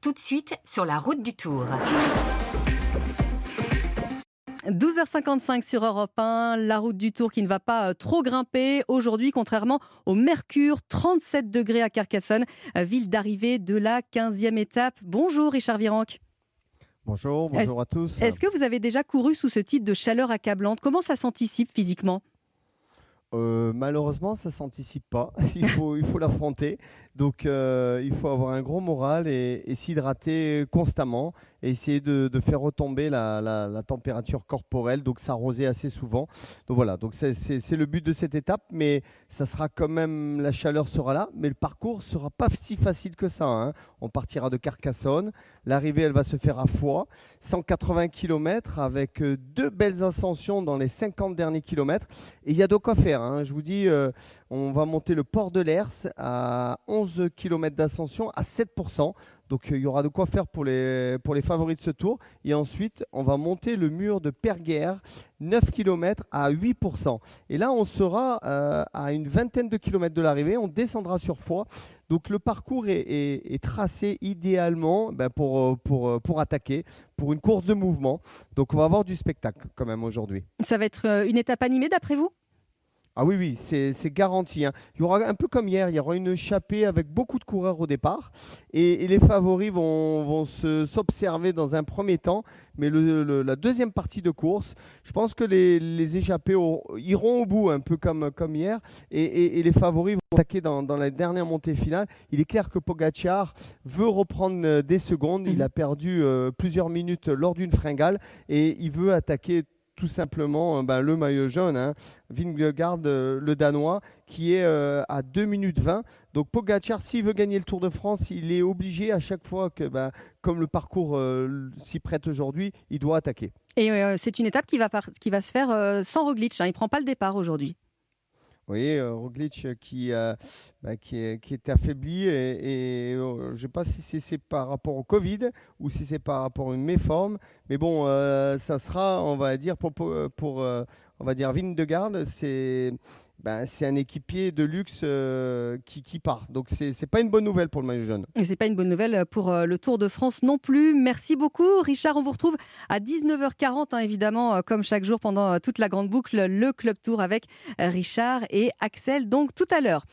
Tout de suite sur la route du Tour. 12h55 sur Europe 1, la route du Tour qui ne va pas euh, trop grimper aujourd'hui, contrairement au Mercure, 37 degrés à Carcassonne, euh, ville d'arrivée de la 15e étape. Bonjour Richard Virenque. Bonjour, bonjour à tous. Est-ce que vous avez déjà couru sous ce type de chaleur accablante? Comment ça s'anticipe physiquement? Euh, malheureusement, ça s'anticipe pas. il faut, il faut l'affronter. Donc, euh, il faut avoir un gros moral et, s'hydrater constamment et essayer de, faire retomber la, température corporelle, donc s'arroser assez souvent. Donc voilà, donc c'est le but de cette étape, mais ça sera quand même, la chaleur sera là, mais le parcours sera pas si facile que ça. Hein. On partira de Carcassonne, l'arrivée elle va se faire à Foix, 180 km avec euh, deux belles ascensions dans les 50 derniers kilomètres, et il y a de quoi faire. Hein. Je vous dis, euh, on va monter le port de l'Ers à 11 km d'ascension à 7%. Donc euh, il y aura de quoi faire pour les, favoris de ce tour. Et ensuite, on va monter le mur de Perguerre, 9 km à 8%. Et là, on sera euh, à une vingtaine de kilomètres de l'arrivée. On descendra sur Foix. Donc le parcours est, tracé idéalement ben, pour, pour, pour attaquer, pour une course de mouvement. Donc on va avoir du spectacle quand même aujourd'hui. Ça va être une étape animée d'après vous? Ah oui, oui, c'est garanti. Hein. Il y aura un peu comme hier, il y aura une échappée avec beaucoup de coureurs au départ. Et, les favoris vont, vont s'observer dans un premier temps. Mais la deuxième partie de course, je pense que les, échappés iront au bout, un peu comme, comme hier. Et, les favoris vont attaquer dans, la dernière montée finale. Il est clair que Pogacar veut reprendre euh, des secondes. Il mhm. a perdu euh, plusieurs minutes lors d'une fringale. Et il veut attaquer tout simplement euh, ben, le maillot jaune, hein, euh, le Danois, qui est euh, à 2 minutes 20. Donc Pogacar, s'il veut gagner le Tour de France, il est obligé à chaque fois que, ben, comme le parcours s'y prête aujourd'hui, il doit attaquer. Et c'est une étape qui va, qui va se faire sans Roglic. Hein. il ne prend pas le départ aujourd'hui. Oui, Roglic qui, bah, qui, est, qui, est, affaibli et, je ne sais pas si c'est par rapport au Covid ou si c'est par rapport à une méforme. Mais bon, ça sera, on va dire, pour, pour, on va dire, Vindegarde, c'est ben, c'est un équipier de luxe euh, qui, qui, part. Donc c'est n'est pas une bonne nouvelle pour le maillot jaune. Et c'est pas une bonne nouvelle pour euh, le Tour de France non plus. Merci beaucoup Richard. On vous retrouve à 19h40 hein, évidemment euh, comme chaque jour pendant toute la grande boucle le Club Tour avec Richard et Axel donc tout à l'heure.